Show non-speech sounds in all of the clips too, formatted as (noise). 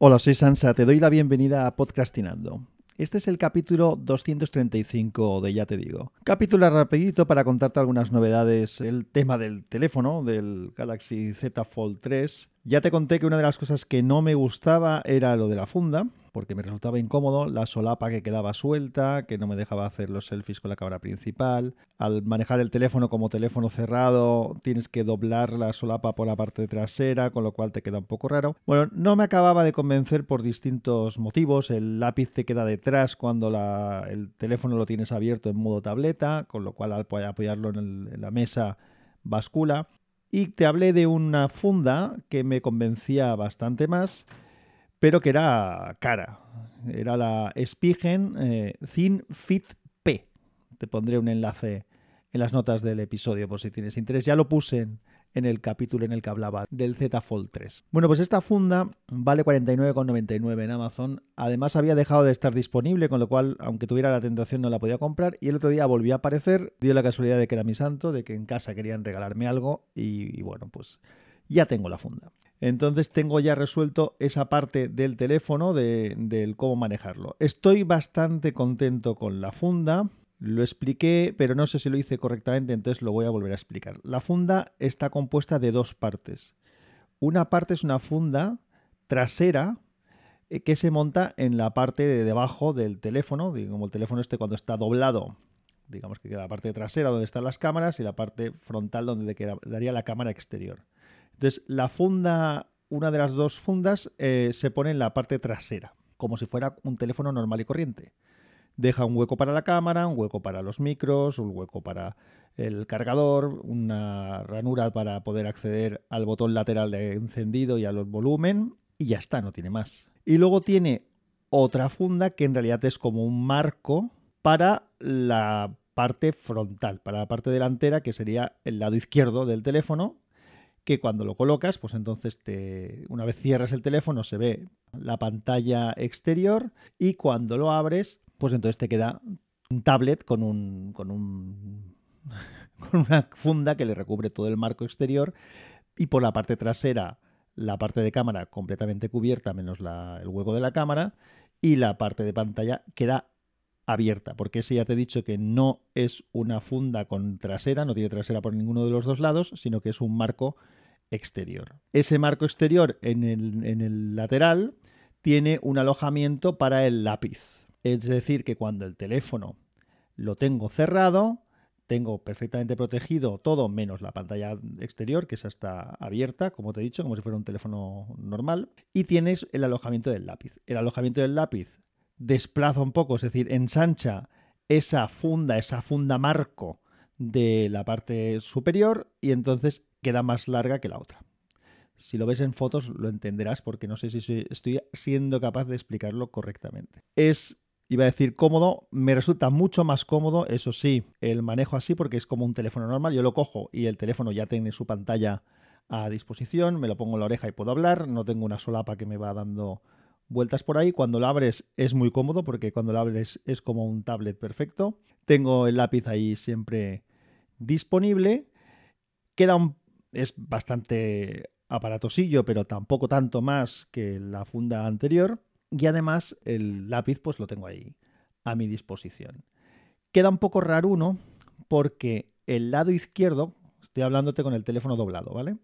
Hola, soy Sansa, te doy la bienvenida a Podcastinando. Este es el capítulo 235 de Ya te digo. Capítulo rapidito para contarte algunas novedades. El tema del teléfono, del Galaxy Z Fold 3. Ya te conté que una de las cosas que no me gustaba era lo de la funda, porque me resultaba incómodo, la solapa que quedaba suelta, que no me dejaba hacer los selfies con la cámara principal. Al manejar el teléfono como teléfono cerrado, tienes que doblar la solapa por la parte trasera, con lo cual te queda un poco raro. Bueno, no me acababa de convencer por distintos motivos. El lápiz te queda detrás cuando el teléfono lo tienes abierto en modo tableta, con lo cual al apoyarlo en, en la mesa bascula. Y te hablé de una funda que me convencía bastante más pero que era cara. Era la Spigen eh, Thin Fit P. Te pondré un enlace en las notas del episodio por si tienes interés. Ya lo puse en, el capítulo en el que hablaba del Z Fold 3. Bueno, pues esta funda vale 49,99 en Amazon. Además había dejado de estar disponible, con lo cual, aunque tuviera la tentación, no la podía comprar. Y el otro día volvió a aparecer. Dio la casualidad de que era mi santo, de que en casa querían regalarme algo. y bueno, pues ya tengo la funda. Entonces tengo ya resuelto esa parte del teléfono de, del cómo manejarlo. Estoy bastante contento con la funda. Lo expliqué, pero no sé si lo hice correctamente, entonces lo voy a volver a explicar. La funda está compuesta de dos partes. Una parte es una funda trasera eh, que se monta en la parte de debajo del teléfono, como el teléfono este cuando está doblado, digamos que queda la parte trasera donde están las cámaras y la parte frontal donde quedaría la cámara exterior. Entonces, la funda, una de las dos fundas, eh, se pone en la parte trasera, como si fuera un teléfono normal y corriente. Deja un hueco para la cámara, un hueco para los micros, un hueco para el cargador, una ranura para poder acceder al botón lateral de encendido y al volumen, y ya está, no tiene más. Y luego tiene otra funda que en realidad es como un marco para la parte frontal, para la parte delantera, que sería el lado izquierdo del teléfono, que cuando lo colocas, pues entonces te, una vez cierras el teléfono se ve la pantalla exterior y cuando lo abres, pues entonces te queda un tablet con un, con un (laughs) con una funda que le recubre todo el marco exterior y por la parte trasera la parte de cámara completamente cubierta menos el hueco de la cámara y la parte de pantalla queda abierta, porque ese ya te he dicho que no es una funda con trasera, no tiene trasera por ninguno de los dos lados, sino que es un marco exterior. Ese marco exterior en el, lateral tiene un alojamiento para el lápiz. Es decir, que cuando el teléfono lo tengo cerrado, tengo perfectamente protegido todo menos la pantalla exterior, que esa está abierta, como te he dicho, como si fuera un teléfono normal, y tienes el alojamiento del lápiz. El alojamiento del lápiz desplaza un poco, es decir, ensancha esa funda, esa funda marco de la parte superior y entonces queda más larga que la otra. Si lo ves en fotos lo entenderás porque no sé si estoy siendo capaz de explicarlo correctamente. Es, iba a decir cómodo, me resulta mucho más cómodo, eso sí, el manejo así porque es como un teléfono normal, yo lo cojo y el teléfono ya tiene su pantalla a disposición, me lo pongo en la oreja y puedo hablar, no tengo una solapa que me va dando vueltas por ahí. Cuando lo abres es muy cómodo porque cuando lo abres es como un tablet perfecto. Tengo el lápiz ahí siempre disponible. Queda un es bastante aparatosillo, pero tampoco tanto más que la funda anterior. Y además el lápiz pues lo tengo ahí a mi disposición. Queda un poco raro uno porque el lado izquierdo, estoy hablándote con el teléfono doblado, ¿vale?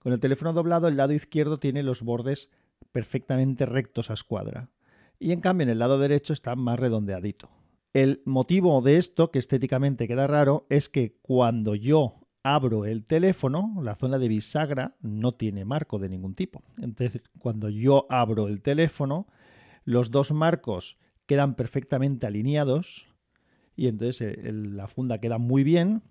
Con el teléfono doblado el lado izquierdo tiene los bordes perfectamente rectos a escuadra. Y en cambio en el lado derecho está más redondeadito. El motivo de esto, que estéticamente queda raro, es que cuando yo abro el teléfono, la zona de bisagra no tiene marco de ningún tipo. Entonces, cuando yo abro el teléfono, los dos marcos quedan perfectamente alineados y entonces eh, la funda queda muy bien.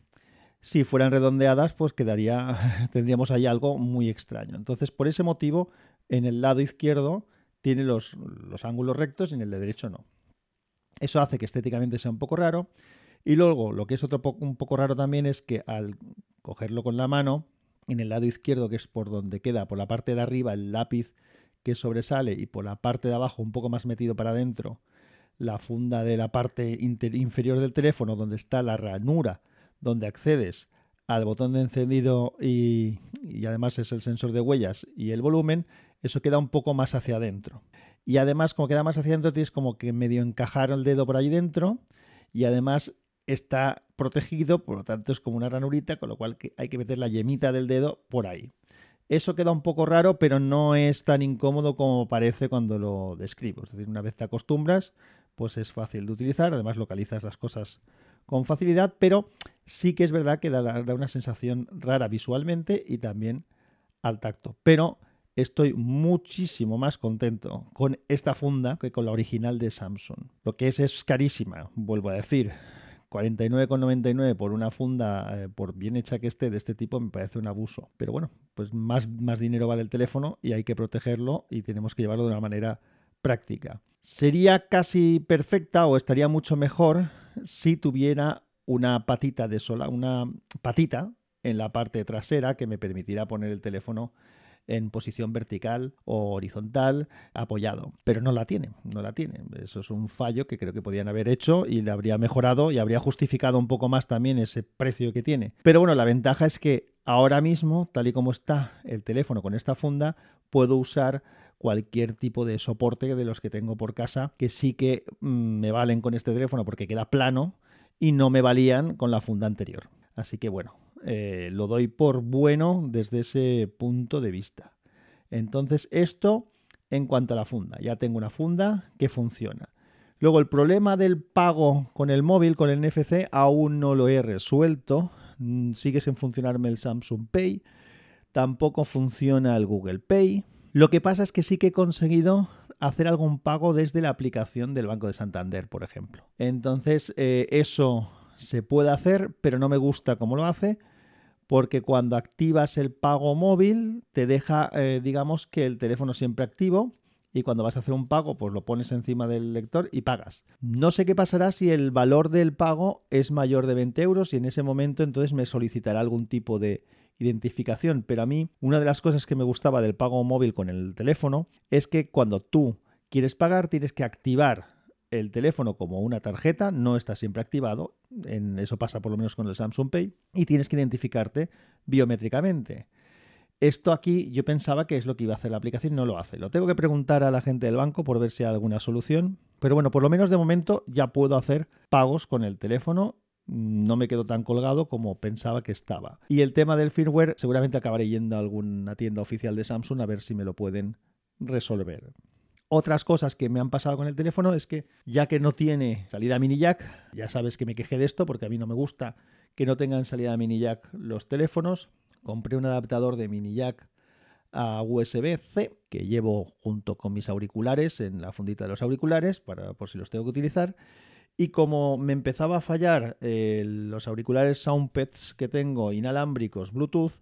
Si fueran redondeadas, pues quedaría, (laughs) tendríamos ahí algo muy extraño. Entonces, por ese motivo, en el lado izquierdo tiene los, los ángulos rectos y en el de derecho no. Eso hace que estéticamente sea un poco raro y luego, lo que es otro un poco raro también es que al cogerlo con la mano, en el lado izquierdo, que es por donde queda, por la parte de arriba, el lápiz que sobresale y por la parte de abajo, un poco más metido para adentro, la funda de la parte inferior del teléfono, donde está la ranura donde accedes al botón de encendido y, además es el sensor de huellas y el volumen, eso queda un poco más hacia adentro. Y además, como queda más hacia adentro, tienes como que medio encajar el dedo por ahí dentro y además está protegido, por lo tanto es como una ranurita, con lo cual hay que meter la yemita del dedo por ahí. Eso queda un poco raro, pero no es tan incómodo como parece cuando lo describo. Es decir, una vez te acostumbras, pues es fácil de utilizar, además localizas las cosas con facilidad, pero sí que es verdad que da, una sensación rara visualmente y también al tacto. Pero estoy muchísimo más contento con esta funda que con la original de Samsung. Lo que es es carísima, vuelvo a decir. 49,99 por una funda, eh, por bien hecha que esté de este tipo, me parece un abuso. Pero bueno, pues más, más dinero vale el teléfono y hay que protegerlo y tenemos que llevarlo de una manera práctica. Sería casi perfecta o estaría mucho mejor si tuviera una patita de sola, una patita en la parte trasera que me permitirá poner el teléfono en posición vertical o horizontal apoyado, pero no la tiene, no la tiene. Eso es un fallo que creo que podían haber hecho y le habría mejorado y habría justificado un poco más también ese precio que tiene. Pero bueno, la ventaja es que ahora mismo, tal y como está el teléfono con esta funda, puedo usar cualquier tipo de soporte de los que tengo por casa que sí que mm, me valen con este teléfono porque queda plano y no me valían con la funda anterior. Así que bueno, eh, lo doy por bueno desde ese punto de vista. Entonces, esto en cuanto a la funda. Ya tengo una funda que funciona. Luego, el problema del pago con el móvil, con el NFC, aún no lo he resuelto. Mm, sigue sin funcionarme el Samsung Pay. Tampoco funciona el Google Pay. Lo que pasa es que sí que he conseguido hacer algún pago desde la aplicación del Banco de Santander, por ejemplo. Entonces, eh, eso se puede hacer, pero no me gusta cómo lo hace porque cuando activas el pago móvil te deja, eh, digamos, que el teléfono siempre activo y cuando vas a hacer un pago, pues lo pones encima del lector y pagas. No sé qué pasará si el valor del pago es mayor de 20 euros y en ese momento entonces me solicitará algún tipo de identificación, pero a mí una de las cosas que me gustaba del pago móvil con el teléfono es que cuando tú quieres pagar tienes que activar el teléfono como una tarjeta, no está siempre activado, en eso pasa por lo menos con el Samsung Pay, y tienes que identificarte biométricamente. Esto aquí yo pensaba que es lo que iba a hacer la aplicación, no lo hace. Lo tengo que preguntar a la gente del banco por ver si hay alguna solución, pero bueno, por lo menos de momento ya puedo hacer pagos con el teléfono no me quedo tan colgado como pensaba que estaba. Y el tema del firmware, seguramente acabaré yendo a alguna tienda oficial de Samsung a ver si me lo pueden resolver. Otras cosas que me han pasado con el teléfono es que ya que no tiene salida mini jack, ya sabes que me quejé de esto porque a mí no me gusta que no tengan salida mini jack los teléfonos. Compré un adaptador de mini jack a USB-C que llevo junto con mis auriculares en la fundita de los auriculares para por si los tengo que utilizar. Y como me empezaba a fallar eh, los auriculares Soundpads que tengo inalámbricos Bluetooth,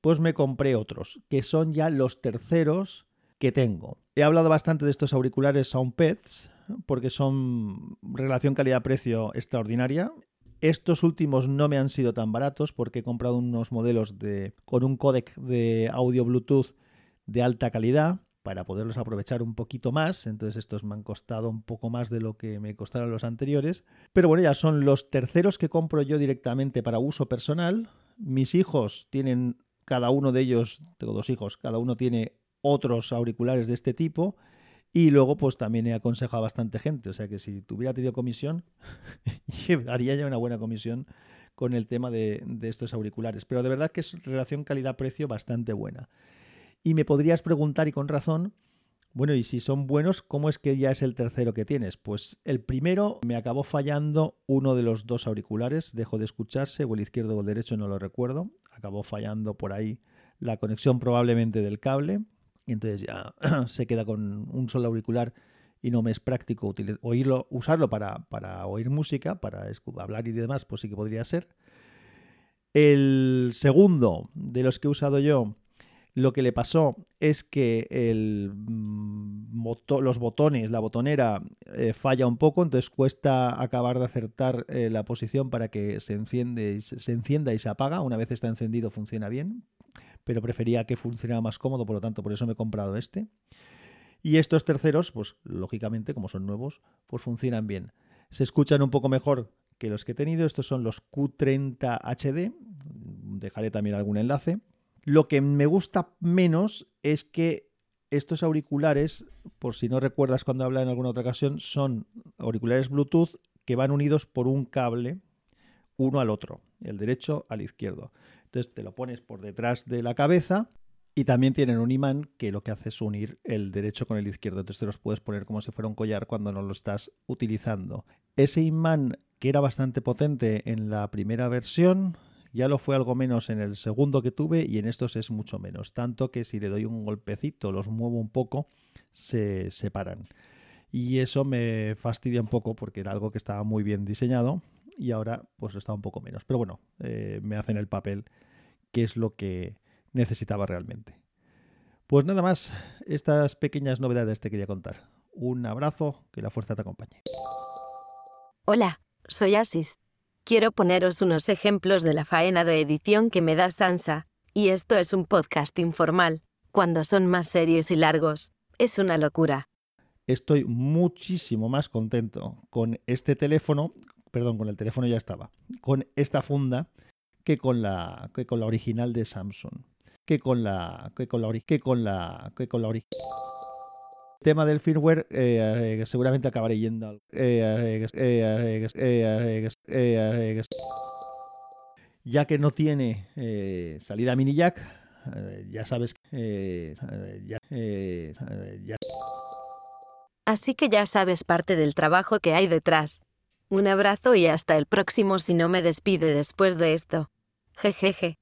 pues me compré otros, que son ya los terceros que tengo. He hablado bastante de estos auriculares Soundpads porque son relación calidad-precio extraordinaria. Estos últimos no me han sido tan baratos porque he comprado unos modelos de, con un códec de audio Bluetooth de alta calidad para poderlos aprovechar un poquito más. Entonces estos me han costado un poco más de lo que me costaron los anteriores. Pero bueno, ya son los terceros que compro yo directamente para uso personal. Mis hijos tienen, cada uno de ellos, tengo dos hijos, cada uno tiene otros auriculares de este tipo. Y luego, pues también he aconsejado a bastante gente. O sea que si tuviera tenido comisión, (laughs) haría ya una buena comisión con el tema de, de estos auriculares. Pero de verdad que es relación calidad-precio bastante buena. Y me podrías preguntar, y con razón, bueno, y si son buenos, ¿cómo es que ya es el tercero que tienes? Pues el primero me acabó fallando uno de los dos auriculares, dejó de escucharse, o el izquierdo o el derecho, no lo recuerdo. Acabó fallando por ahí la conexión probablemente del cable y entonces ya (clears throat) se queda con un solo auricular y no me es práctico oírlo, usarlo para, para oír música, para hablar y demás, pues sí que podría ser. El segundo de los que he usado yo, lo que le pasó es que el, mm, los botones, la botonera eh, falla un poco, entonces cuesta acabar de acertar eh, la posición para que se, enciende, se encienda y se apaga. Una vez está encendido funciona bien, pero prefería que funcionara más cómodo, por lo tanto, por eso me he comprado este. Y estos terceros, pues lógicamente, como son nuevos, pues funcionan bien. Se escuchan un poco mejor que los que he tenido. Estos son los Q30 HD. dejaré también algún enlace. Lo que me gusta menos es que estos auriculares, por si no recuerdas cuando hablé en alguna otra ocasión, son auriculares Bluetooth que van unidos por un cable uno al otro, el derecho al izquierdo. Entonces te lo pones por detrás de la cabeza y también tienen un imán que lo que hace es unir el derecho con el izquierdo. Entonces te los puedes poner como si fuera un collar cuando no lo estás utilizando. Ese imán que era bastante potente en la primera versión, ya lo fue algo menos en el segundo que tuve y en estos es mucho menos. Tanto que si le doy un golpecito, los muevo un poco, se separan. Y eso me fastidia un poco porque era algo que estaba muy bien diseñado y ahora pues está un poco menos. Pero bueno, eh, me hacen el papel que es lo que necesitaba realmente. Pues nada más, estas pequeñas novedades te quería contar. Un abrazo, que la fuerza te acompañe. Hola, soy Asis. Quiero poneros unos ejemplos de la faena de edición que me da Sansa, y esto es un podcast informal. Cuando son más serios y largos, es una locura. Estoy muchísimo más contento con este teléfono, perdón, con el teléfono ya estaba, con esta funda que con la, que con la original de Samsung, que con la, que con la, que con la, que con la original tema del firmware eh, seguramente acabaré yendo ya que no tiene eh, salida mini jack eh, ya sabes eh, ya, ya. así que ya sabes parte del trabajo que hay detrás. Un abrazo y hasta el próximo si no me despide después de esto. Jejeje